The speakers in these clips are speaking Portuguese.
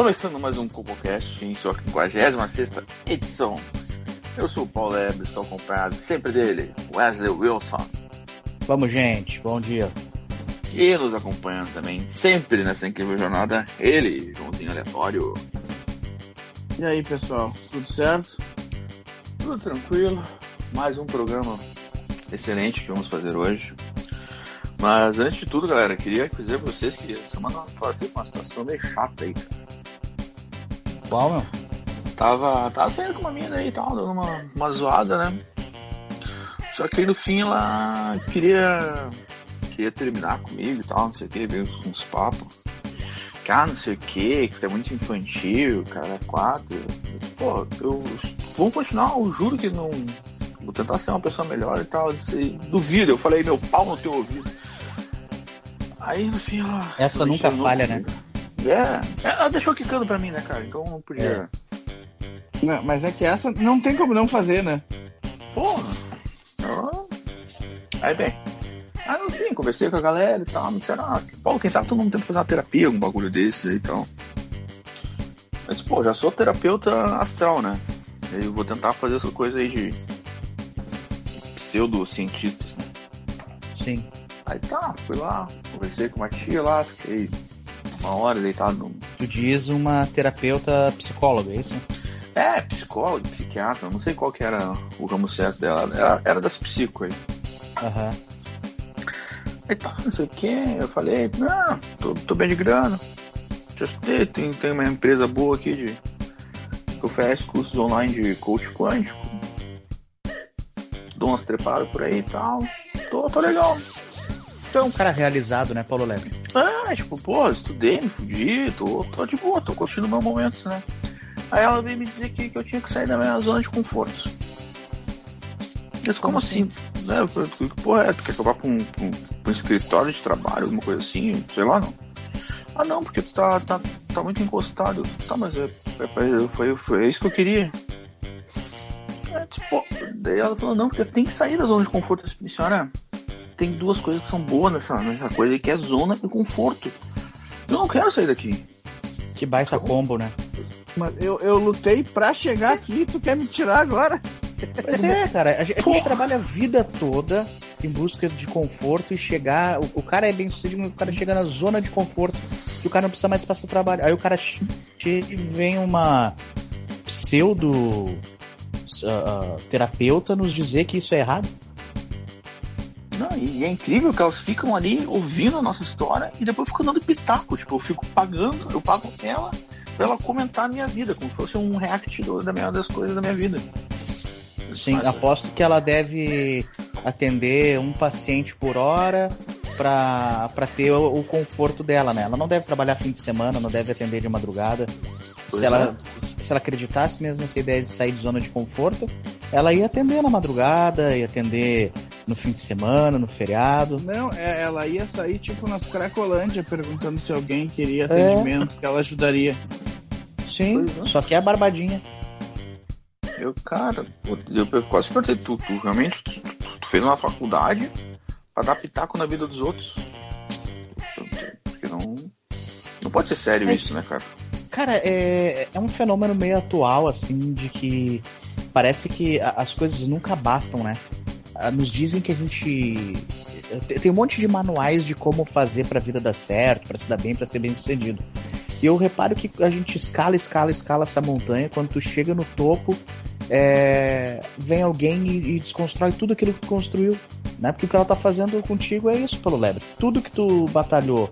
Começando mais um CuboCast em sua 56 edição. Eu sou o Paulo Eber, estou acompanhado sempre dele, Wesley Wilson. Vamos, gente, bom dia. E nos acompanhando também, sempre nessa incrível jornada, ele, Joãozinho Aleatório. E aí, pessoal, tudo certo? Tudo tranquilo, mais um programa excelente que vamos fazer hoje. Mas antes de tudo, galera, queria dizer pra vocês que essa semana passei com uma situação meio chata aí, cara. Qual, meu? Tava, tava saindo com uma mina aí e tal, dando uma, uma zoada, né? Só que aí no fim ela queria, queria terminar comigo e tal, não sei o que, veio uns papos. Que, ah, não sei o que, que é muito infantil, cara, é quatro. Pô, eu. Vamos continuar, eu juro que não. Vou tentar ser uma pessoa melhor e tal. Disse, duvido, eu falei, meu pau no teu ouvido. Aí no fim ela. Essa nunca terminou falha, comigo. É, ela deixou quicando pra mim, né, cara? Então não podia. Não, mas é que essa não tem como não fazer, né? Porra! Ah. Aí bem. Aí no fim, conversei com a galera e tal, disseram, ah, Paulo, quem sabe tu não tenta fazer uma terapia, algum bagulho desses aí e tal. Mas, pô, já sou terapeuta astral, né? Eu vou tentar fazer essa coisa aí de pseudocientistas, né? Sim. Aí tá, fui lá, conversei com uma tia lá, fiquei uma hora deitado. Tu diz uma terapeuta psicóloga, é isso? É, psicólogo, psiquiatra, não sei qual que era o ramo certo dela. Era, era das psico aí. Aham. Aí tá, não sei o que, eu falei, não, tô, tô bem de grana. Estudei, tem, tem uma empresa boa aqui de. que oferece cursos online de coach quântico. Dou umas trepadas por aí e tal. Tô, tô legal. Tu é um cara realizado, né, Paulo Leme? Ah, tipo, pô, estudei, me fudi, tô, tô de boa, tô curtindo o meu momento, né? Aí ela veio me dizer que, que eu tinha que sair da minha zona de conforto. Eu disse, como assim? Né? Eu falei, porra, é, tu quer vá pra um, escritório de trabalho, alguma coisa assim? Sei lá, não. Ah, não, porque tu tá, tá, tá muito encostado. Tá, mas é, é, é, foi, foi, é isso que eu queria. É, tipo, daí ela falou, não, porque tem que sair da zona de conforto. Eu disse, "Minha senhora, tem duas coisas que são boas nessa, nessa coisa, que é zona e conforto. Eu não quero sair daqui. Que baita combo, né? Mas eu, eu lutei pra chegar aqui e tu quer me tirar agora? Pois é, cara. A gente, a gente trabalha a vida toda em busca de conforto e chegar. O, o cara é bem sucedido, o cara chega na zona de conforto que o cara não precisa mais passar trabalho. Aí o cara che- chega e vem uma pseudo ah, terapeuta nos dizer que isso é errado. Não, e é incrível que elas ficam ali ouvindo a nossa história e depois ficam dando pitaco. Tipo, eu fico pagando, eu pago ela pra ela comentar a minha vida, como se fosse um react do- da minha, das coisas da minha vida. Sim, Mas, aposto que ela deve atender um paciente por hora pra pra ter o, o conforto dela, né? Ela não deve trabalhar fim de semana, não deve atender de madrugada. Pois Se ela, se ela acreditasse mesmo nessa ideia de sair de zona de conforto, ela ia atender na madrugada, ia atender no fim de semana, no feriado. Não, é- ela ia sair tipo nas Cracolândia perguntando se alguém queria É. atendimento, que ela ajudaria. Sim, é. só que é a barbadinha. Eu, cara, eu, eu quase perguntei, tu, tu realmente tu, tu- tu fez uma faculdade pra dar pitaco na vida dos outros? Porque não. Não pode ser sério Mas- isso, né, cara? Cara, é, é um fenômeno meio atual, assim, de que parece que as coisas nunca bastam, né? Ah, Nos dizem que a gente. tem- Tem um monte de manuais de como fazer pra vida dar certo, pra se dar bem, pra ser bem sucedido. E eu reparo que a gente escala, escala, escala essa montanha, quando tu chega no topo, é, vem alguém e, e desconstrói tudo aquilo que tu construiu. Né? Porque o que ela tá fazendo contigo é isso, pelo lebre. Tudo que tu batalhou,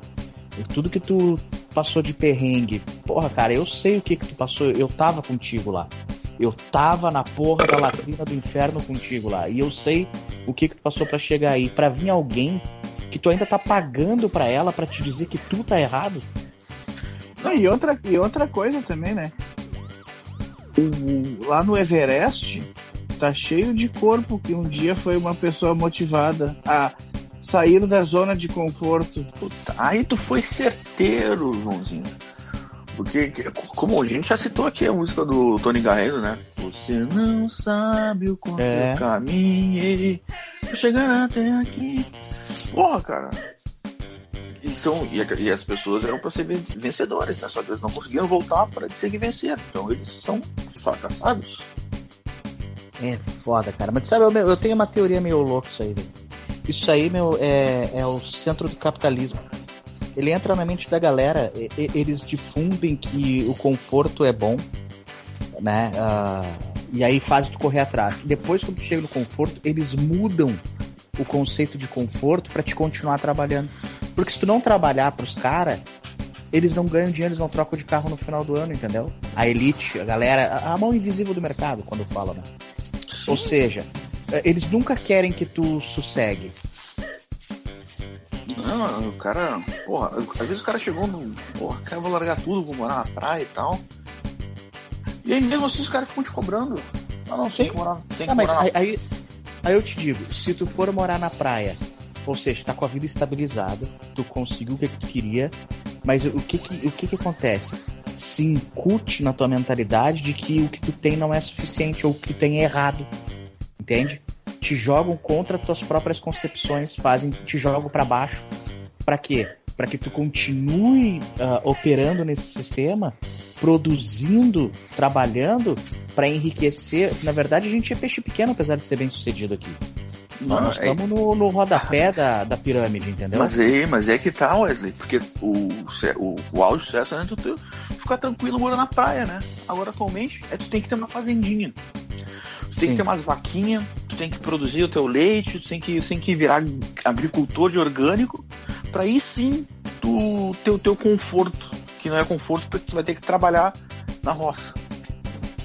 tudo que tu passou de perrengue. Porra, cara, eu sei o que que tu passou, eu tava contigo lá. Eu tava na porra da latrina do inferno contigo lá. E eu sei o que que tu passou pra chegar aí. Pra vir alguém que tu ainda tá pagando pra ela pra te dizer que tu tá errado. Não, e, outra, e outra coisa também, né? O- lá no Everest tá cheio de corpo que um dia foi uma pessoa motivada a sair da zona de conforto. Puta, aí tu foi certeiro, Joãozinho. Porque, que- como a gente já citou aqui a música do Tony Garrido, né? Você não sabe o quanto É. eu caminhei pra chegar até aqui. Porra, cara. E, são, e, e as pessoas eram pra ser ven- vencedores, né? Só que eles não conseguiram voltar para dizer que venceram. Então eles são fracassados. É foda, cara. Mas sabe, eu, eu tenho uma teoria meio louca isso aí, velho. Isso aí, meu, é, é o centro do capitalismo. Ele entra na mente da galera, e- e- eles difundem que o conforto é bom, né? Ah, e aí faz tu correr atrás. Depois, quando tu chega no conforto, eles mudam o conceito de conforto pra te continuar trabalhando. Porque se tu não trabalhar pros caras, eles não ganham dinheiro, eles não trocam de carro no final do ano, entendeu? A elite, a galera, a- a mão invisível do mercado, quando fala, né? Ou seja, eh, eles nunca querem que tu sossegue. Não, o cara, porra, às vezes o cara chegou no. Porra, cara, vou largar tudo, vou morar na praia e tal. E aí mesmo assim os caras ficam te cobrando. Ah, não, que morar, tem que Ah, mas morar aí, aí, aí eu te digo, se tu for morar na praia, ou seja, tá com a vida estabilizada, tu conseguiu o que, que tu queria, mas o que que, o que que acontece? Se incute na tua mentalidade de que o que tu tem não é suficiente, ou o que tu tem é errado. Entende? Te jogam contra tuas próprias concepções, fazem, te jogam pra baixo. Pra quê? Pra que tu continue ah, operando nesse sistema, produzindo, trabalhando pra enriquecer. Na verdade, a gente é peixe pequeno, apesar de ser bem sucedido aqui. Não, Nós é- estamos no, no rodapé da, da pirâmide, entendeu? Mas é, mas é que tá, Wesley, porque o, o, o auge do sucesso é tu ficar tranquilo morando na praia, né? Agora, atualmente, é tu tem que ter uma fazendinha. Tu tem Sim. que ter umas vaquinhas, tem que produzir o teu leite, tu tem que, tu tem que virar agricultor de orgânico, pra aí sim tu ter o teu conforto. Que não é conforto porque tu vai ter que trabalhar na roça.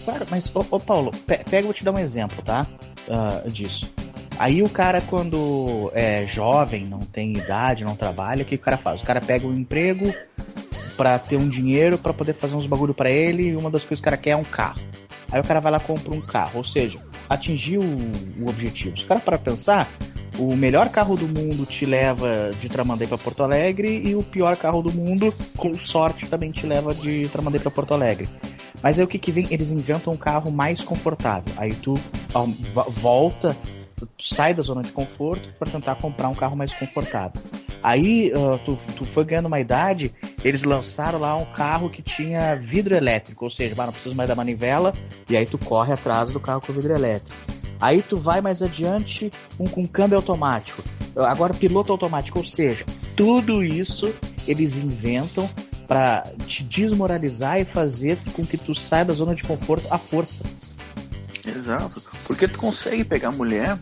Claro, mas, ô, ô, Paulo, pe- pega, vou te dar um exemplo, tá? Ah, disso. Aí o cara, quando é jovem, não tem idade, não trabalha, o que o cara faz? O cara pega um emprego pra ter um dinheiro pra poder fazer uns bagulho pra ele e uma das coisas que o cara quer é um carro. Aí o cara vai lá compra um carro, ou seja, atingiu o, o objetivo. Se o cara para pensar, o melhor carro do mundo te leva de Tramandaí pra Porto Alegre e o pior carro do mundo, com sorte, também te leva de Tramandaí pra Porto Alegre. Mas aí o que que vem? Eles inventam um carro mais confortável. Aí tu ó, vo- volta, tu sai da zona de conforto para tentar comprar um carro mais confortável. Aí ah, tu, tu foi ganhando uma idade, eles lançaram lá um carro que tinha vidro elétrico, ou seja, não precisa mais da manivela, e aí tu corre atrás do carro com vidro elétrico. Aí tu vai mais adiante, um com câmbio automático. Agora piloto automático, ou seja, tudo isso eles inventam para te desmoralizar e fazer com que tu saia da zona de conforto à força. Exato. Porque tu consegue pegar mulher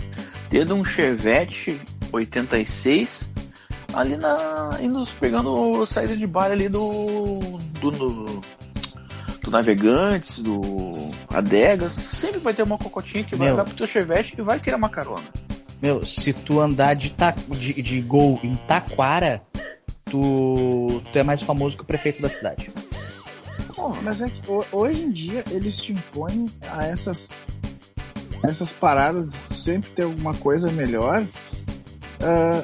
tendo um Chevette 86 ali na. indo pegando saída de baile ali do. do. do, do Navegantes, do Adegas. Sempre vai ter uma cocotinha que vai Meu. dar pro teu Chevette e vai querer uma carona. Meu, se tu andar de, ta, de, de gol em Taquara, tu, tu é mais famoso que o prefeito da cidade. Pô, mas é que ho- hoje em dia eles te impõem a essas essas paradas de sempre ter alguma coisa melhor. Ah,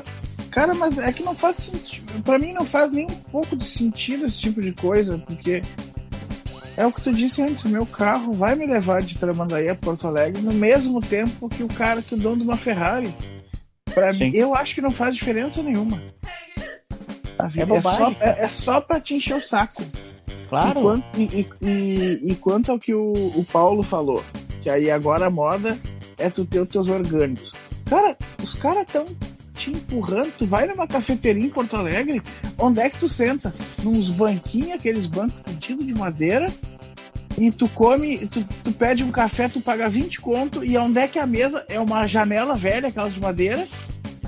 cara, mas é que não faz sentido. Pra mim não faz nem um pouco de sentido esse tipo de coisa, porque é o que tu disse antes, o meu carro vai me levar de Tramandaí a Porto Alegre no mesmo tempo que o cara que é o dono de uma Ferrari. Pra Sim. mim, eu acho que não faz diferença nenhuma. É bobagem, só, é, é só pra te encher o saco. Claro. E quanto, e, e- e- e quanto ao que o, o Paulo falou, que aí agora a moda é tu ter os teus orgânicos. Cara, os caras estão te empurrando, tu vai numa cafeteria em Porto Alegre, onde é que tu senta? Nos banquinhos, aqueles bancos pedidos de madeira, e tu come, tu, tu pede um café, tu paga 20 conto, e onde é que a mesa é uma janela velha, aquelas de madeira,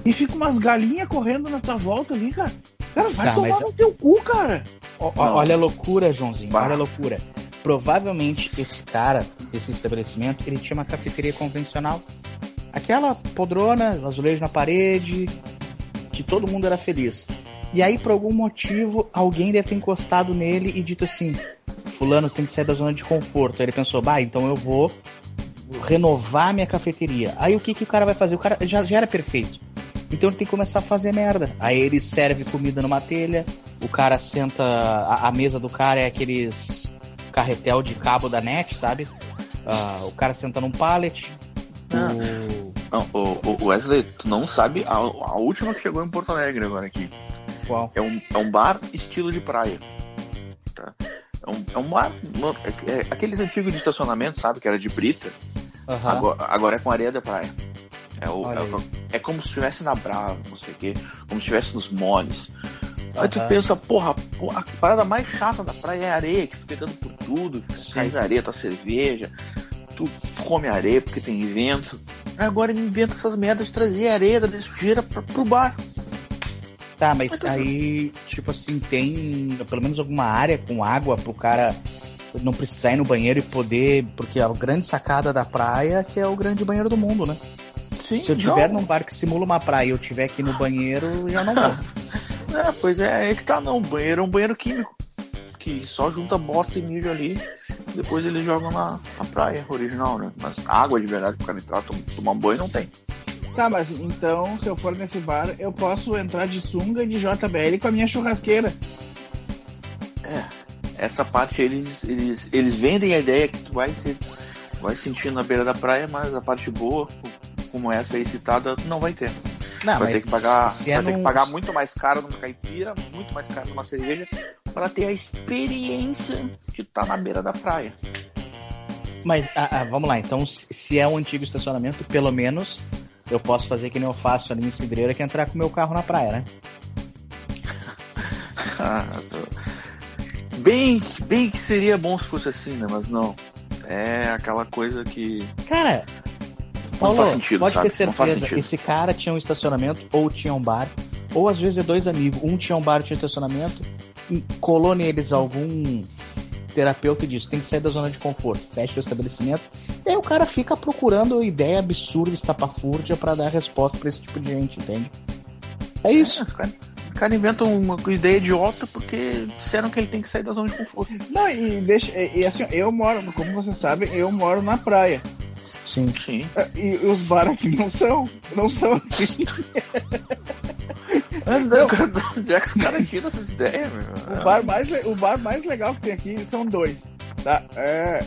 e fica umas galinhas correndo na tua volta ali, cara. Cara, vai Tá, tomar mas- no teu cu, cara. Ó, olha a loucura, Joãozinho. Bah. Olha a loucura. Provavelmente esse cara, esse estabelecimento, ele tinha uma cafeteria convencional. Aquela podrona, azulejo na parede, que todo mundo era feliz. E aí, por algum motivo, alguém deve ter encostado nele e dito assim: Fulano tem que sair da zona de conforto. Aí ele pensou: bah, então eu vou renovar minha cafeteria. Aí o que, que o cara vai fazer? O cara já, já era perfeito. Então ele tem que começar a fazer merda. Aí ele serve comida numa telha, o cara senta. A, a mesa do cara é aqueles carretel de cabo da net, sabe? Ah, o cara senta num pallet. Ah. O... Não, o, o Wesley, tu não sabe a, a última que chegou em Porto Alegre agora aqui. Qual? É um, é um bar estilo de praia. Tá? É, um, é um bar. É, é aqueles antigos de estacionamento, sabe? Que era de brita. Aham. Agora, agora é com areia da praia. É, o, é, é como se estivesse na Brava, não sei o quê. Como se estivesse nos moles. Aí tu Aham. pensa, porra, porra, a parada mais chata da praia é a areia, que fica dando por tudo, fica caindo areia, tua cerveja, tu come areia porque tem vento. Agora ele inventa essas merdas de trazer areia da sujeira pra, pro bar. Tá, mas aí, tipo assim, tem pelo menos alguma área com água pro cara não precisar ir no banheiro e poder. Porque a grande sacada da praia é que é o grande banheiro do mundo, né? Sim, Se eu tiver num bar que simula uma praia e eu tiver aqui no banheiro, já não vou. É, pois é, é que tá não. Banheiro é um banheiro químico. Que só junta bosta e mijo ali. Depois eles jogam na, na praia original, né? Mas água de verdade pro cara entrar, tom- tomar um banho não tem. Tá, mas então, se eu for nesse bar, eu posso entrar de sunga e de JBL com a minha churrasqueira. Essa parte eles, eles, eles vendem a ideia que tu vai ser. Vai sentir na beira da praia, mas a parte boa, como essa aí citada, não vai ter. Não, vai ter que pagar, é vai ter que num- pagar muito mais caro numa caipira, muito mais caro numa cerveja, para ter a experiência de estar na beira da praia. Mas ah, ah, vamos lá, então se é um antigo estacionamento, pelo menos eu posso fazer que nem eu faço ali em Cidreira, que é entrar com o meu carro na praia, né? Ah, bem, que- bem que seria bom se fosse assim, né? Mas não. É aquela coisa que. Cara, Não Paulo, faz sentido, pode sabe? ter Não faz certeza, esse cara tinha um estacionamento ou tinha um bar, ou às vezes é dois amigos, um tinha um bar, tinha um estacionamento, colou neles algum terapeuta e disse, tem que sair da zona de conforto, fecha o estabelecimento, e aí o cara fica procurando ideia absurda, estapafúrdia pra dar resposta pra esse tipo de gente, entende? É isso. É, os caras cara inventam uma ideia idiota porque disseram que ele tem que sair da zona de conforto. Não, e deixa. E, e assim, eu moro, como vocês sabem, eu moro na praia. Sim. Sim. E os bar aqui não são. Não são assim. Onde é que os caras tiram essas ideias, meu? O bar, mais, o bar mais legal que tem aqui são dois. Tá? É,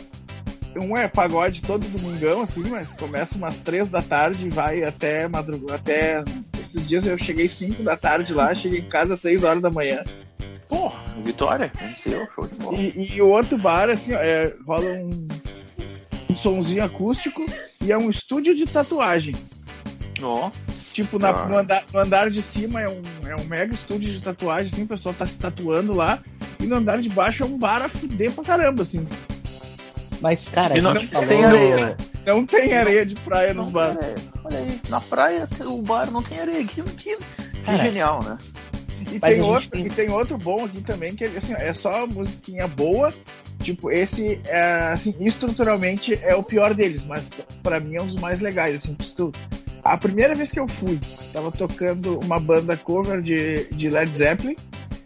um é pagode todo domingão, assim, mas começa umas três da tarde e vai até madrugada. Até. Esses dias eu cheguei cinco da tarde lá, cheguei em casa às seis horas da manhã. Porra, Vitória, venceu, show de bola. E, e o outro bar, assim, ó, é, rola um, um sonzinho acústico e é um estúdio de tatuagem. Ó, Tipo, na- Ah. no, andar, no andar de cima é um, é um mega estúdio de tatuagem, assim, o pessoal tá se tatuando lá. E no andar de baixo é um bar a fuder pra caramba, assim. Mas, cara, não- falou... sem areia, né? Não tem areia de praia nos Não bares. tem areia. Olha aí, na praia o bar não tem areia. Que, que, que genial, né? E Mas tem, outro, tem- e tem outro bom aqui também, que assim, é só musiquinha boa. Tipo, esse, é, assim, estruturalmente é o pior deles, mas pra mim é um dos mais legais, assim, que tu- A primeira vez que eu fui, tava tocando uma banda cover de, de Led Zeppelin,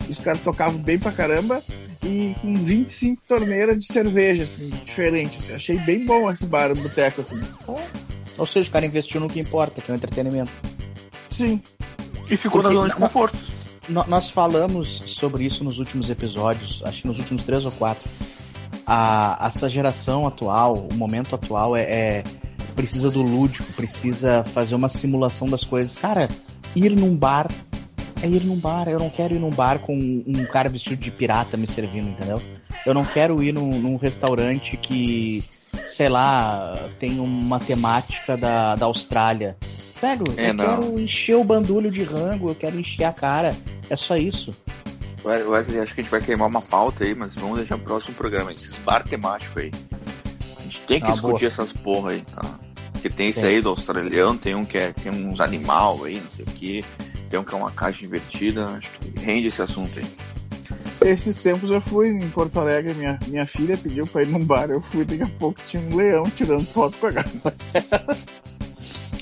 os caras tocavam bem pra caramba, e com 25 torneiras de cerveja, assim, diferente. assim. Achei bem bom esse bar, o boteco, assim. Ou seja, o cara investiu no que importa, que é o entretenimento. Sim. E ficou Porque- na zona de conforto. Nós falamos sobre isso nos últimos episódios, acho que nos últimos três ou quatro. A, essa geração atual, o momento atual é, é- precisa do lúdico, precisa fazer uma simulação das coisas. Cara, ir num bar é ir num bar. Eu não quero ir num bar com um cara vestido de pirata me servindo, entendeu? Eu não quero ir num, num restaurante que, sei lá, tem uma temática da, da Austrália. Velho, É, eu não. quero encher o bandulho de rango, eu quero encher a cara. É só isso. Wesley, acho que a gente vai queimar uma pauta aí, mas vamos deixar o próximo programa. Esses bar temáticos aí. A gente tem que Ah, discutir boa. essas porra aí, tá? Porque tem esse Tem. aí do australiano, tem um que é, tem uns animal aí, não sei o que. Tem um que é uma caixa invertida. Acho que rende esse assunto aí. Esses tempos eu fui em Porto Alegre, minha, minha filha pediu pra ir num bar, eu fui, daqui a pouco tinha um leão tirando foto com a gata.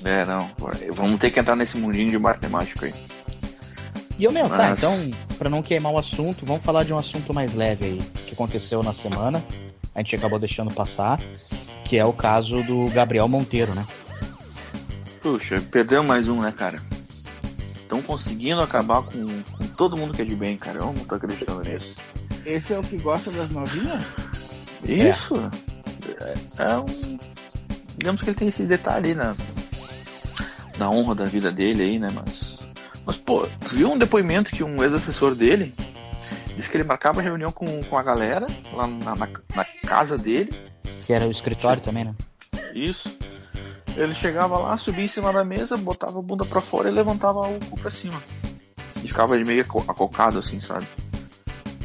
É, não. Vamos ter que entrar nesse mundinho de bar temático aí. E eu, meu, tá, Mas- então, pra não queimar o assunto, vamos falar de um assunto mais leve aí, que aconteceu na semana. A gente acabou deixando passar, que é o caso do Gabriel Monteiro, né? Puxa, perdeu mais um, né, cara? Estão conseguindo acabar com, com todo mundo que é de bem, cara. Eu não tô acreditando nisso. Esse é o que gosta das novinhas? Isso! É, é um. Digamos que ele tem esse detalhe aí na, na honra da vida dele aí, né? Mas. Mas, pô, tu viu um depoimento que um ex-assessor dele disse que ele marcava reunião com, com a galera lá na, na, na casa dele. Que era o escritório também, né? Isso. Ele chegava lá, subia em cima da mesa, botava a bunda pra fora e levantava o cu pra cima. E ficava meio aco- acocado assim, sabe?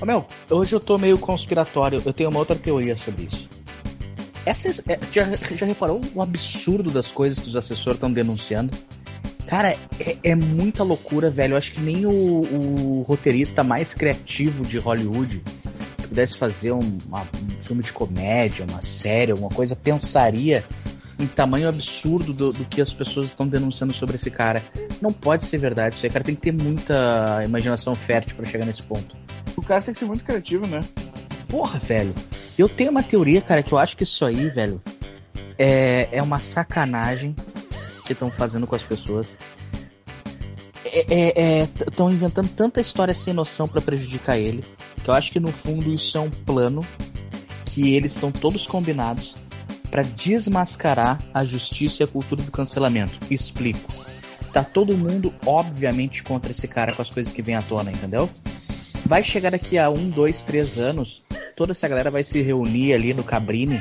Ô, meu, hoje eu tô meio conspiratório, eu tenho uma outra teoria sobre isso. Essas, é, já, já reparou o absurdo das coisas que os assessores estão denunciando? Cara, é, é muita loucura, velho. Eu acho que nem o, o roteirista mais criativo de Hollywood pudesse fazer um, uma- um filme de comédia, uma série, alguma coisa, pensaria em tamanho absurdo do, do que as pessoas estão denunciando sobre esse cara. Não pode ser verdade isso aí, cara. Tem que ter muita imaginação fértil pra chegar nesse ponto. O cara tem que ser muito criativo, né? Porra, velho. Eu tenho uma teoria, cara, que eu acho que isso aí, velho, é, é uma sacanagem que estão fazendo com as pessoas. Estão inventando tanta história sem noção pra prejudicar ele, que eu acho que no fundo isso é um plano que eles estão todos combinados pra desmascarar a justiça e a cultura do cancelamento. Explico. Tá todo mundo, obviamente, contra esse cara com as coisas que vem à tona, entendeu? Vai chegar daqui a um, dois, três anos, toda essa galera vai se reunir ali no Cabrini,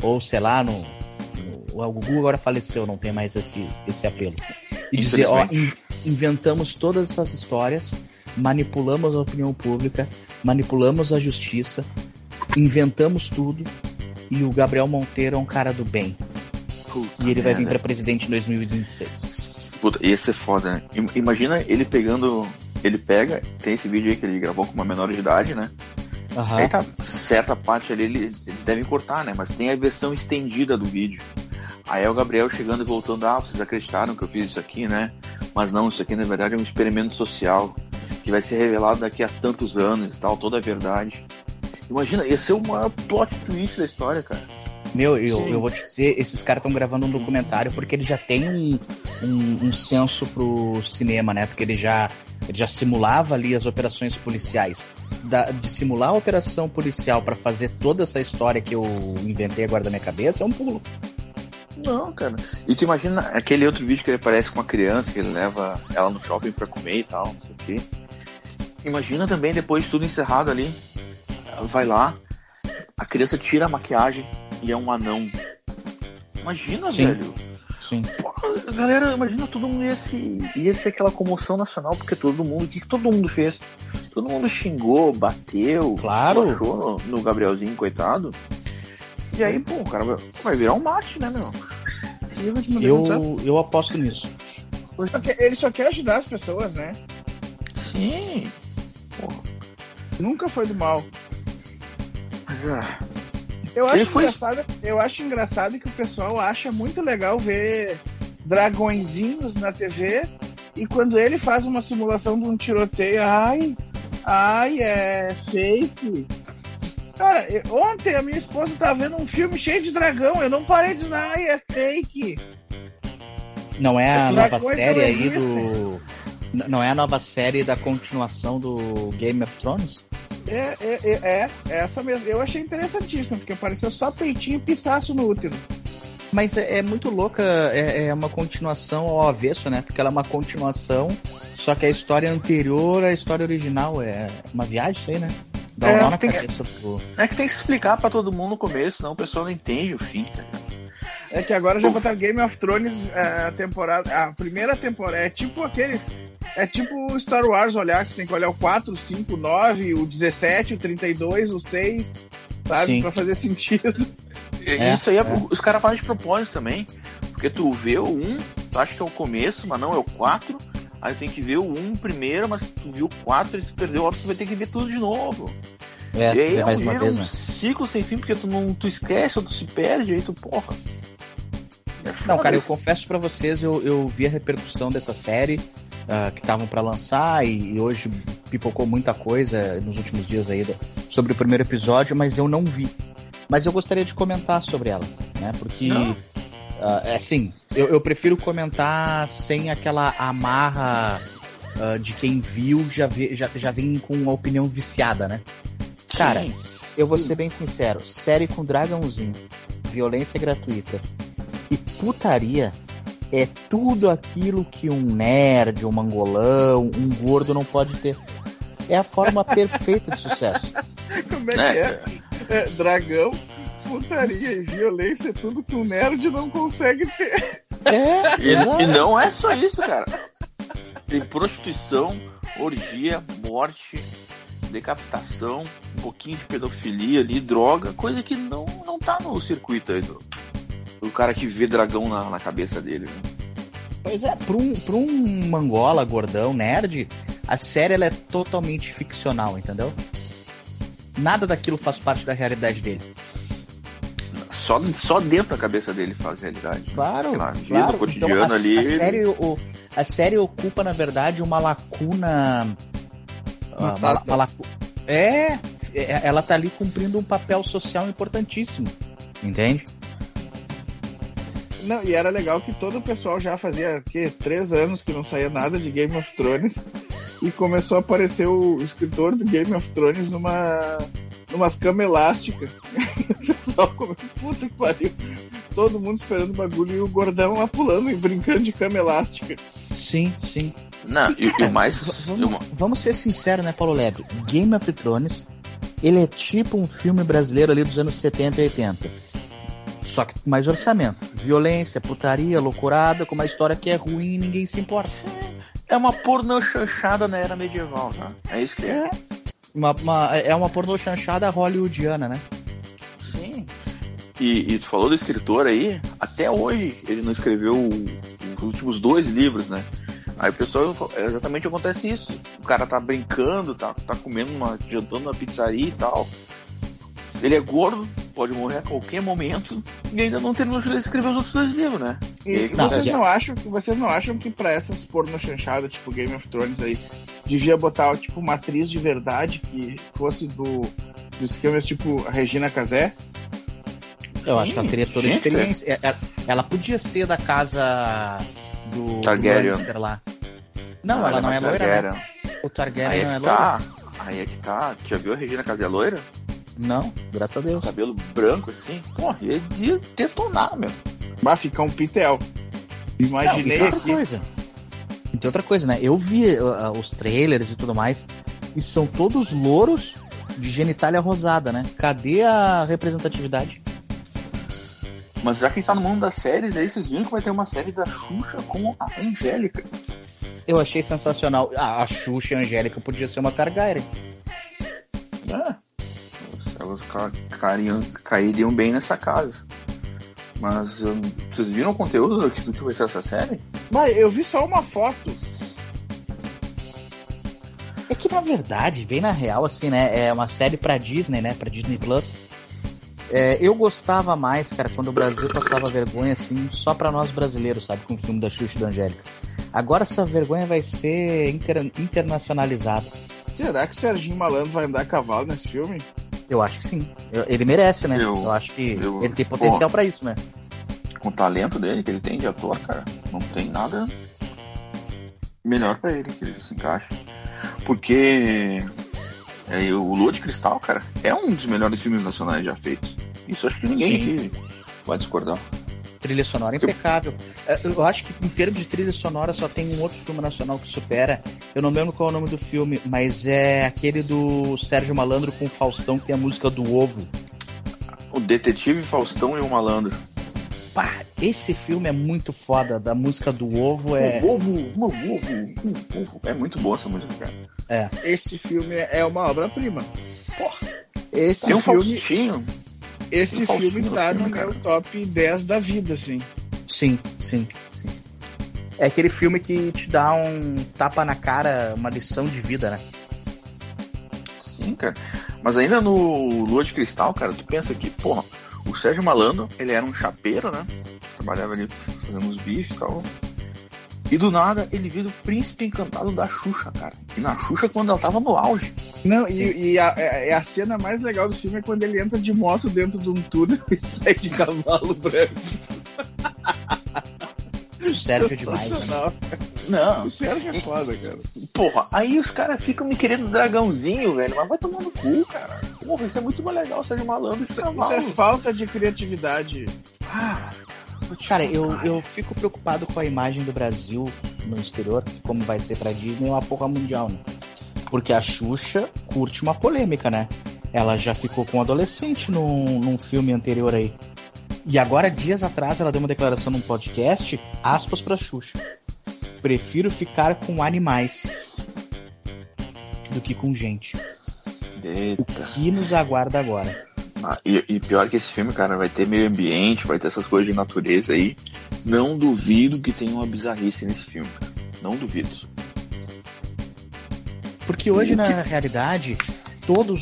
ou sei lá, no. no- o Gugu agora faleceu, não tem mais esse, esse apelo. E dizer, ó, in- inventamos todas essas histórias, manipulamos a opinião pública, manipulamos a justiça, inventamos tudo, e o Gabriel Monteiro é um cara do bem. E ele vai vir pra presidente em 2026. Puta, ia ser foda, né? Im- Imagina ele pegando. Ele pega, tem esse vídeo aí que ele gravou com uma menor de idade, né? Aham. Aí tá certa parte ali, eles, eles devem cortar, né? Mas tem a versão estendida do vídeo. Aí é o Gabriel chegando e voltando, ah, vocês acreditaram que eu fiz isso aqui, né? Mas não, isso aqui na verdade é um experimento social que vai ser revelado daqui a tantos anos e tal, toda a verdade. Imagina, ia ser o maior plot twist da história, cara. Meu, eu, Sim. eu vou te dizer, esses caras estão gravando um documentário porque ele já tem um, um, um senso pro cinema, né? Porque ele já, ele já simulava ali as operações policiais. Da- de simular a operação policial pra fazer toda essa história que eu inventei agora da minha cabeça é um pulo. Não, cara. E tu imagina aquele outro vídeo que ele aparece com uma criança, que ele leva ela no shopping pra comer e tal, não sei o quê. Imagina também, depois de tudo encerrado ali, vai lá, a criança tira a maquiagem e é um anão. Imagina, Sim. velho. Sim. Pô, galera, imagina, todo mundo ia se. ia ser aquela comoção nacional, porque todo mundo. O que que todo mundo fez? Todo mundo xingou, bateu, Claro. achou no, no Gabrielzinho, coitado. E aí, pô, o cara vai, vai virar um mate, né, meu? Eu, eu aposto nisso. Ele só quer ajudar as pessoas, né? Sim. Nunca foi do mal. Mas, ah, Eu acho, foi- engraçado, eu acho engraçado que o pessoal acha muito legal ver dragõezinhos na TV e quando ele faz uma simulação de um tiroteio, ai, ai, é fake. Cara, ontem a minha esposa tava vendo um filme cheio de dragão, eu não parei de dizer, ai, é fake. Não é a nova série aí do. Não é a nova série da continuação do Game of Thrones? É, é, é, é, é essa mesmo. Eu achei interessantíssimo, porque apareceu só peitinho e pisaço no útero. Mas é, é muito louca, é, é uma continuação ao avesso, né? Porque ela é uma continuação, só que a história anterior à história original é uma viagem isso aí, né? Dá um É, nó na tem que- cabeça pro. é que tem que explicar pra todo mundo no começo, senão o pessoal não entende o fim, tá? É que agora já botaram Game of Thrones é, a temporada. A primeira temporada. É tipo aqueles. É tipo o Star Wars olhar, que você tem que olhar o 4, o 5, o 9, o 17, o 32, o 6, sabe? Sim. Pra fazer sentido. É, Isso aí, é. os caras fazem de propósito também. Porque tu vê o 1, tu acha que é o começo, mas não, é o 4. Aí tu tem que ver o 1 primeiro, mas tu viu o 4 e se perdeu a hora, tu vai ter que ver tudo de novo. É, e aí é é mais um, vez, um né? ciclo sem fim, porque tu não tu esquece ou tu se perde, aí tu, porra. Não, cara, eu confesso pra vocês, eu, eu vi a repercussão dessa série uh, que estavam para lançar e, e, hoje pipocou muita coisa nos últimos dias aí sobre o primeiro episódio, mas eu não vi. Mas eu gostaria de comentar sobre ela, né? Porque, uh, é assim, eu, eu, prefiro comentar sem aquela amarra uh, de quem viu já, vi, já, já vem com uma opinião viciada, né? Cara, Sim. eu vou ser bem sincero, série com dragãozinho, violência gratuita e putaria é tudo aquilo que um nerd, um mangolão, um gordo não pode ter. É a forma perfeita de sucesso. Como é que é? é? Dragão, putaria e violência é tudo que um nerd não consegue ter. É, e, e não é só isso, cara. Tem prostituição, orgia, morte, decapitação, um pouquinho de pedofilia ali, droga, coisa que não, não tá no circuito aí do, o cara que vê dragão na, na cabeça dele. Né? Pois é, pra um, pra um mangola gordão, nerd, a série ela é totalmente ficcional, entendeu? Nada daquilo faz parte da realidade dele. Só, só dentro da cabeça dele faz realidade. Claro, lá, claro. cotidiano então, a, ali. A série, o, a série ocupa, na verdade, uma lacuna. Uma, uma, uma lacu... É, é, ela tá ali cumprindo um papel social importantíssimo. Entende? Não, e era legal que todo o pessoal já fazia que, três anos que não saía nada de Game of Thrones e começou a aparecer o escritor do Game of Thrones numa numas camas elásticas. o pessoal como, puta que pariu. Todo mundo esperando o bagulho e o gordão lá pulando e brincando de cama elástica. Sim, sim. Não, e, e mais. Vamos, vamos, ser sinceros, né, Paulo Lebre? Game of Thrones, ele é tipo um filme brasileiro ali dos anos 70 e 80 só que mais orçamento. Violência, putaria, loucurada, com uma história que é ruim e ninguém se importa. É uma porno chanchada na era medieval, né? É isso que é. Uma, uma, é uma porno chanchada hollywoodiana, né? Sim. E, e, tu falou do escritor aí, até hoje ele não escreveu os últimos dois livros, né? Aí o pessoal, exatamente acontece isso. O cara tá brincando, tá, tá comendo uma, jantando na pizzaria e tal. Ele é gordo, pode morrer a qualquer momento e ainda não terminou de escrever os outros dois livros, né? E, não, vocês, não acham, vocês não acham que pra essas porno chanchadas, tipo Game of Thrones aí, devia botar tipo uma atriz de verdade que fosse do, do esquema tipo a Regina Casé? Eu acho que ela teria toda a experiência. Ela, ela, podia ser da casa do Targaryen lá. Não, não ela, ela não é loira. Né? O Targaryen aí não é, é tá. loira. Aí é que tá. Já viu a Regina Casé loira? Não, graças a Deus. Cabelo branco assim. Pô, ia de detonar, meu. Vai ficar um pitel. Imaginei Não, outra aqui. coisa. E tem outra coisa, né? Eu vi uh, os trailers e tudo mais. E são todos louros de genitália rosada, né? Cadê a representatividade? Mas já que a gente tá no mundo das séries, aí vocês viram que vai ter uma série da Xuxa com a Angélica. Eu achei sensacional. Ah, a Xuxa e a Angélica podia ser uma Targaryen. Ah, elas cairiam, cairiam bem nessa casa. Mas vocês viram o conteúdo do que, do que vai ser essa série? Mas eu vi só uma foto. É que na verdade, bem na real, assim, né? É uma série pra Disney, né? Pra Disney Plus. É, eu gostava mais, cara, quando o Brasil passava vergonha, assim, só pra nós brasileiros, sabe? Com o filme da Xuxa e da Angélica. Agora essa vergonha vai ser inter internacionalizada. Será que o Serginho Malandro vai andar a cavalo nesse filme? Eu acho que sim. Ele merece, né? Eu, eu acho que eu, ele tem potencial para isso, né? Com o talento dele que ele tem de ator, cara, não tem nada melhor para ele que ele se encaixe. Porque é, o Lua de Cristal, cara, é um dos melhores filmes nacionais já feitos. Isso acho que ninguém aqui vai discordar. Trilha sonora impecável. É, eu acho que em termos de trilha sonora só tem um outro filme nacional que supera. Eu não lembro qual é o nome do filme, mas é aquele do Sérgio Malandro com o Faustão que tem a música do ovo. O Detetive Faustão e o Malandro. Pá, esse filme é muito foda. Da música do ovo é. O ovo, o ovo, o ovo. É muito boa essa música, cara. É. Esse filme é uma obra-prima. Porra. Esse tem um filme. Faustinho esse filme tá no meu top 10 da vida, assim. Sim, sim, sim. É aquele filme que te dá um tapa na cara, uma lição de vida, né? Sim, cara. Mas ainda no Lua de Cristal, cara, tu pensa que, porra, o Sérgio Malandro, ele era um chapeiro, né? Trabalhava ali fazendo uns bifes e tal. E do nada ele vira o príncipe encantado da Xuxa, cara. E na Xuxa quando ela tava no auge. Não, e, e a, é- a cena mais legal do filme é quando ele entra de moto dentro de um túnel e sai de cavalo branco. Sérgio é demais, né? Não, O Sérgio é foda, cara. porra, aí os caras ficam me querendo dragãozinho, velho. Mas vai tomar no cu, cara. Porra, isso é muito mais legal, ser de malandro de Isso é cavalo. falta de criatividade. Ah, Cara, eu, eu fico preocupado com a imagem do Brasil no exterior, como vai ser pra Disney, uma porra mundial, né? Porque a Xuxa curte uma polêmica, né? Ela já ficou com um adolescente num, num filme anterior aí. E agora, dias atrás, ela deu uma declaração num podcast, aspas pra Xuxa. Prefiro ficar com animais do que com gente. O Eita. que nos aguarda agora? Ah, e, e pior que esse filme, cara, vai ter meio ambiente, vai ter essas coisas de natureza aí. Não duvido que tenha uma bizarrice nesse filme, cara. Não duvido. Porque hoje, na realidade, todas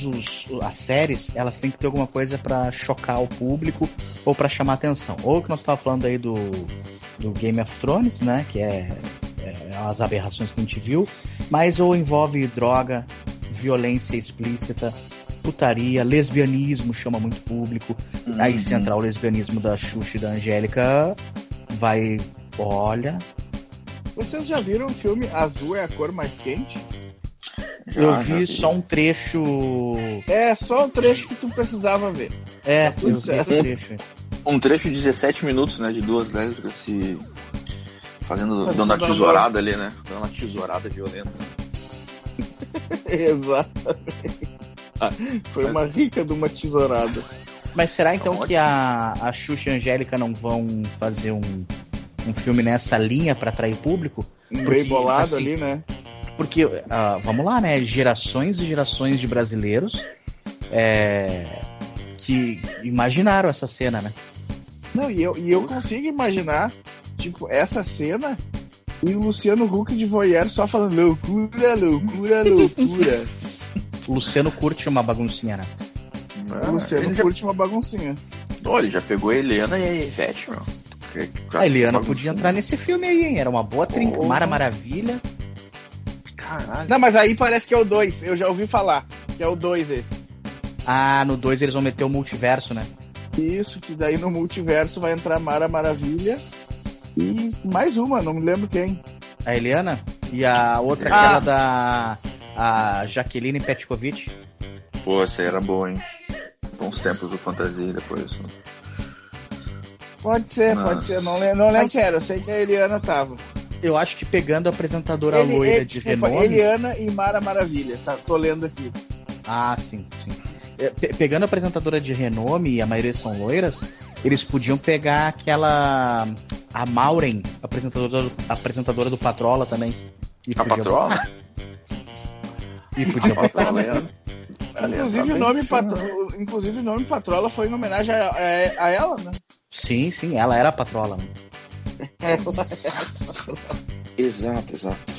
as séries, elas têm que ter alguma coisa pra chocar o público ou pra chamar atenção. Ou o que nós estávamos falando aí do, do Game of Thrones, né? Que é, é as aberrações que a gente viu. Mas ou envolve droga, violência explícita, putaria, lesbianismo chama muito público. Aí se entrar o lesbianismo da Xuxa e da Angélica, vai... Olha, Vocês já viram o filme Azul é a cor mais quente? eu já vi só um trecho... É só o trecho que tu precisava ver. É, tudo eu vi esse certo. trecho. Um trecho de 17 minutos, né? De duas lésbicas se. Fazendo. Fazendo dando a tesourada ali, né? Dando uma tesourada violenta. Exatamente. Foi uma rica de uma tesourada. Mas será então Ótimo. que a, a Xuxa e a Angélica não vão fazer um, um filme nessa linha pra atrair público? Um bem bolado assim, ali, né? Porque, ah, vamos lá, né? Gerações e gerações de brasileiros é, que imaginaram essa cena, né? Não, e eu, e eu consigo imaginar, tipo, essa cena e o Luciano Huck de voyeur só falando loucura, loucura, loucura. O Luciano curte uma baguncinha, né? o Luciano ele, já, curte uma baguncinha. Olha, ele já pegou a Helena e a Ivete, meu. Que- A Eliana baguncinha. podia entrar nesse filme aí, hein? Era uma boa trinca. Oh. Mara Maravilha. Caralho. Não, mas aí parece que é o 2. Eu já ouvi falar que é o 2 esse. Ah, no 2 eles vão meter o multiverso, né? Isso, que daí no multiverso vai entrar Mara Maravilha e mais uma, não me lembro quem. A Eliana. E a outra, Ah. aquela da. A Jaqueline Petkovic. Pô, essa aí era boa, hein? Bons tempos do fantasia depois. né? Pode ser, Nossa. pode ser. Não, le- não lembro Mas- quem era, eu sei que a Eliana tava. Eu acho que pegando a apresentadora Ele- loira ele- de desculpa, renome. Eliana e Mara Maravilha, tá, tô lendo aqui. Ah, sim, sim. É, pe- pegando a apresentadora de renome, e a maioria são loiras, eles podiam pegar aquela. A Maureen, apresentadora do, apresentadora do Patrola também. E A patroa? E botar é. Inclusive, tá o nome patro... Inclusive o nome Patrola foi em homenagem a, a- a ela, né? Sim, sim, ela era a Patrola. né? Exato, exato.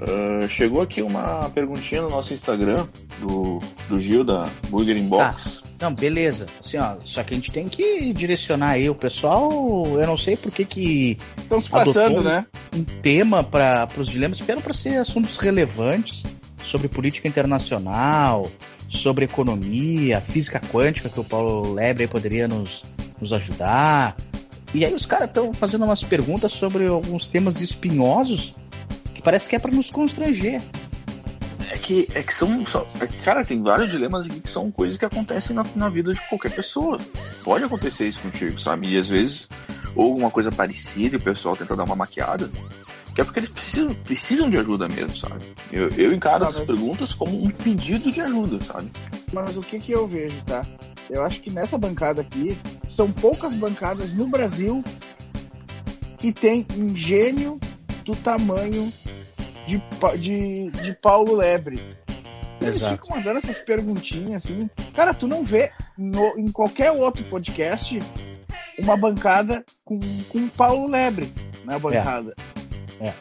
Ah, chegou aqui uma perguntinha no nosso Instagram do, do Gil da Burger Inbox. Não, beleza. Assim, ó, só que a gente tem que direcionar aí o pessoal. Eu não sei por que que Estão se passando, um- né? um tema para os dilemas, esperam para ser assuntos relevantes sobre política internacional, sobre economia, física quântica, que o Paulo Lebre poderia nos, nos ajudar. E aí os caras estão fazendo umas perguntas sobre alguns temas espinhosos que parece que é para nos constranger. É que, é que são. só- é cara, tem vários dilemas aqui que são coisas que acontecem na, na vida de qualquer pessoa. Pode acontecer isso contigo, sabe? E às vezes, ou alguma coisa parecida e o pessoal tenta dar uma maquiada. Que é porque eles precisam, precisam de ajuda mesmo, sabe? Eu, eu encaro Tá, essas mas- perguntas como um pedido de ajuda, sabe? Mas o que que eu vejo, tá? Eu acho que nessa bancada aqui, são poucas bancadas no Brasil que tem um gênio do tamanho de, de, de Paulo Lebre. Eles Exato. ficam mandando essas perguntinhas assim. Cara, tu não vê no- em qualquer outro podcast uma bancada com, com Paulo Lebre na bancada. É.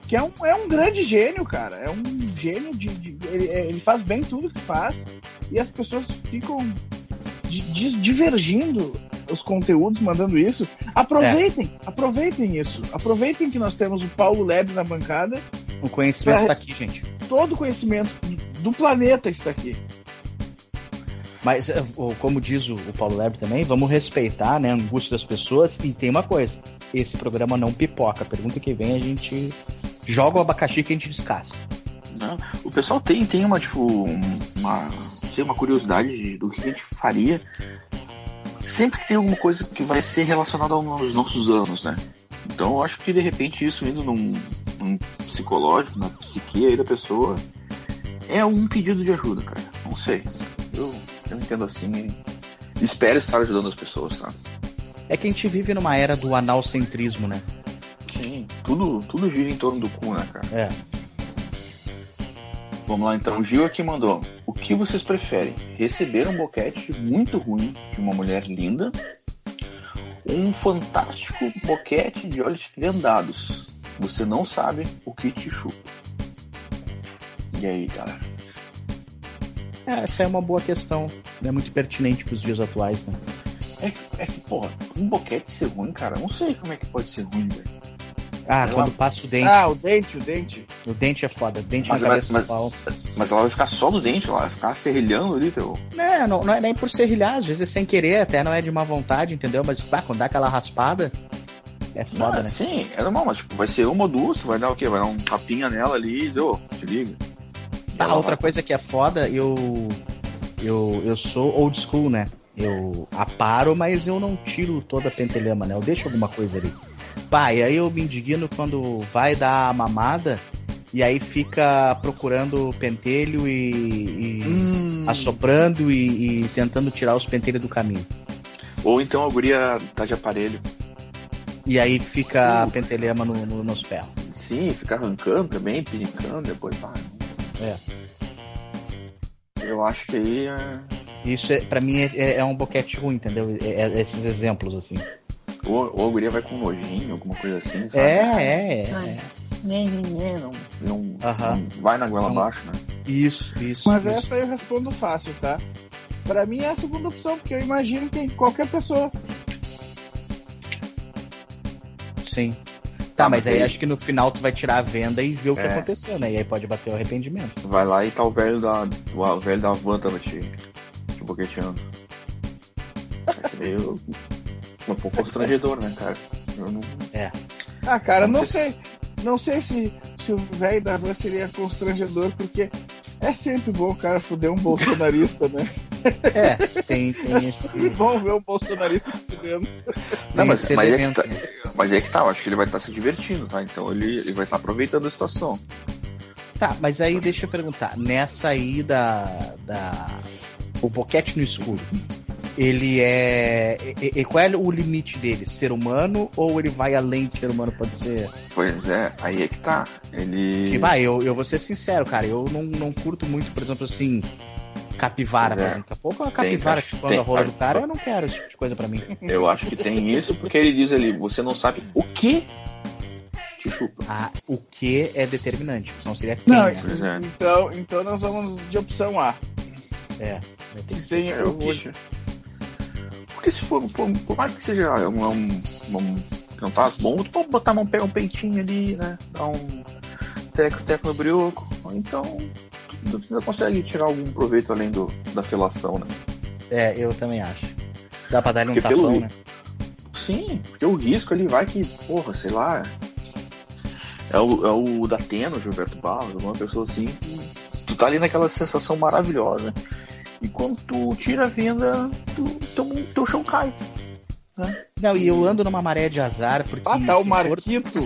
Que é um, é um grande gênio, cara. É um gênio de. de- ele, ele faz bem tudo que faz e as pessoas ficam di- di- divergindo os conteúdos mandando isso. Aproveitem, aproveitem isso. Aproveitem que nós temos o Paulo Lebre na bancada. O conhecimento Pra- tá aqui, gente. Todo o conhecimento do planeta está aqui. Mas, eh, como diz o, o Paulo Lebre também, vamos respeitar né, a angústia das pessoas. E tem uma coisa: esse programa não pipoca. Pergunta que vem a gente joga o abacaxi que a gente descasca. Não, o pessoal tem, tem uma, tipo, um- uma, sei, uma curiosidade de- do que a gente faria sempre tem alguma coisa que vai ser relacionada aos nossos anos, né? Então eu acho que de repente isso indo num, num psicológico, na psique aí da pessoa, é um pedido de ajuda, cara. Não sei. Eu, eu entendo assim espero estar ajudando as pessoas, tá? É que a gente vive numa era do analcentrismo, né? Sim, tudo, tudo gira em torno do cu, né, cara? É. Vamos lá então, o Gil aqui mandou. O que vocês preferem? Receber um boquete muito ruim de uma mulher linda? ou Um fantástico boquete de olhos vendados. Você não sabe o que te chupa. E aí, galera? É, Essa é uma boa questão. É muito pertinente pros dias atuais, né? É que, é que, porra, um boquete ser ruim, cara, não sei como é que pode ser ruim, velho. Ah, Sei quando passa o dente. Ah, o dente, o dente. O dente é foda. Dente Mas, na cabeça mas, pau. mas ela vai ficar só no dente, ela vai ficar serrilhando ali, teu. Não, não, não é nem por serrilhar, às vezes é sem querer, até não é de má vontade, entendeu? Mas pá, quando dá aquela raspada, é foda, Não, né? Sim, é normal, mas tipo, vai ser uma ou duas, vai dar o quê? Vai dar um tapinha nela ali e deu, te liga. Tá, ela outra vai- coisa que é foda, eu. Eu, eu sou old school, né? Eu aparo, mas eu não tiro toda a pentelhama, né? Eu deixo alguma coisa ali. Pá, e aí eu me indigno quando vai dar a mamada e aí fica procurando pentelho e. e Hum. assoprando e, e tentando tirar os pentelhos do caminho. Ou então a guria tá de aparelho. E aí fica a Uh. pentelhama no, no- nos ferros. Sim, fica arrancando também, pinicando, depois vai. É. Eu acho que aí é. Isso é, pra mim é, é um boquete ruim, entendeu? É- é esses exemplos, assim. Ou, ou a guria vai com nojinho, alguma coisa assim, sabe? É, é, é. Né, né, Não, não, Aham. não vai na goela abaixo, né? Isso, isso. Mas isso. essa eu respondo fácil, tá? Pra mim é a segunda opção, porque eu imagino que qualquer pessoa. Sim. Tá, Ah, mas mas aí aí- acho que no final tu vai tirar a venda e ver o que É. aconteceu, né? E aí pode bater o arrependimento. Vai lá e tá o velho da. O velho da van tava te, te boqueteando. Vai ser meio. Um pouco constrangedor, né, cara? Eu não. Ah, cara, Não não sei. Não sei se, se o velho da van seria constrangedor, porque é sempre bom o cara fuder um bolsonarista, né? É, tem, tem esse. Sempre bom ver um bolsonarista fudendo. Não, mas, esse mas, é que tá, mas é que tá, eu acho que ele vai estar se divertindo, tá? Então ele, ele vai estar aproveitando a situação. Tá, mas aí deixa eu perguntar. Nessa aí da. da... O boquete no escuro. Ele é. E, e- qual é o limite dele? Ser humano ou ele vai além de ser humano? Pode ser. Pois é, aí é que tá. Ele. Que vai, eu, eu vou ser sincero, cara. Eu não, não curto muito, por exemplo, assim. Capivara, por É. exemplo. Daqui a pouco a capivara Tem, chupando tem, a rola tem. do cara, eu não quero esse tipo de coisa pra mim. Eu acho que tem isso porque ele diz ali, você não sabe o que te chupa. Ah, o que é determinante, senão seria quem, Não, né? É. então, então nós vamos de opção A. É, tem Eu o hoje. Porque se for, por, por mais que seja um, um, um não tá bom, tu pode botar um, pegar um peitinho ali, né? Dar um teco, teco no brioco. Então tu, ainda consegue tirar algum proveito além do, da felação, né? É, eu também acho. Dá pra dar-lhe um pelo tapão, vi- né? Sim, porque o risco ali vai que, porra, sei lá. É o, é o da Teno, Gilberto Barros, alguma pessoa assim. Tu tá ali naquela sensação maravilhosa. E quando tu tira a venda, tu, teu, teu chão cai. Não, e eu ando numa maré de azar, porque. Ah, tá o for- Marquito.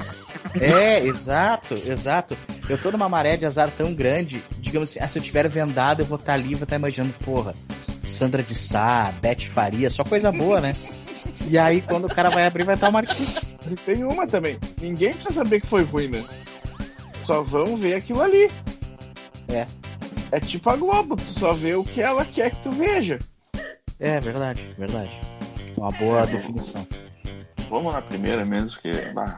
É, exato, exato. Eu tô numa maré de azar tão grande, digamos assim, ah, se eu tiver vendado, eu vou estar ali, vou estar imaginando, porra, Sandra de Sá, Beth Faria, só coisa boa, né? E aí, quando o cara vai abrir, vai estar o Marquinhos. E tem uma também. Ninguém precisa saber que foi ruim, né? Só vão ver aquilo ali. É. É tipo a Globo, tu só vê o que ela quer que tu veja. É, verdade, verdade. Uma boa definição. Vamos na primeira mesmo, que. bah,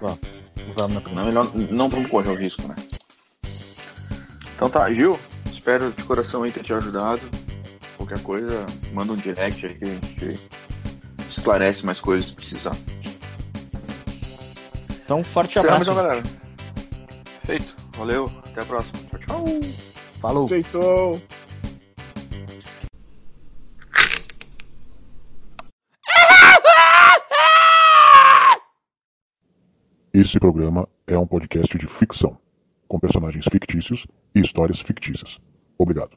Vamos na primeira. não, melhor, não vamos correr o risco, né? Então tá, Gil, espero de coração aí ter te ajudado. Qualquer coisa, manda um direct aí que a gente esclarece mais coisas se precisar. Então, forte Será, abraço. então, galera. Feito. Valeu. Até a próxima. Tchau, tchau. Falou. Feitou. Esse programa é um podcast de ficção, com personagens fictícios e histórias fictícias. Obrigado.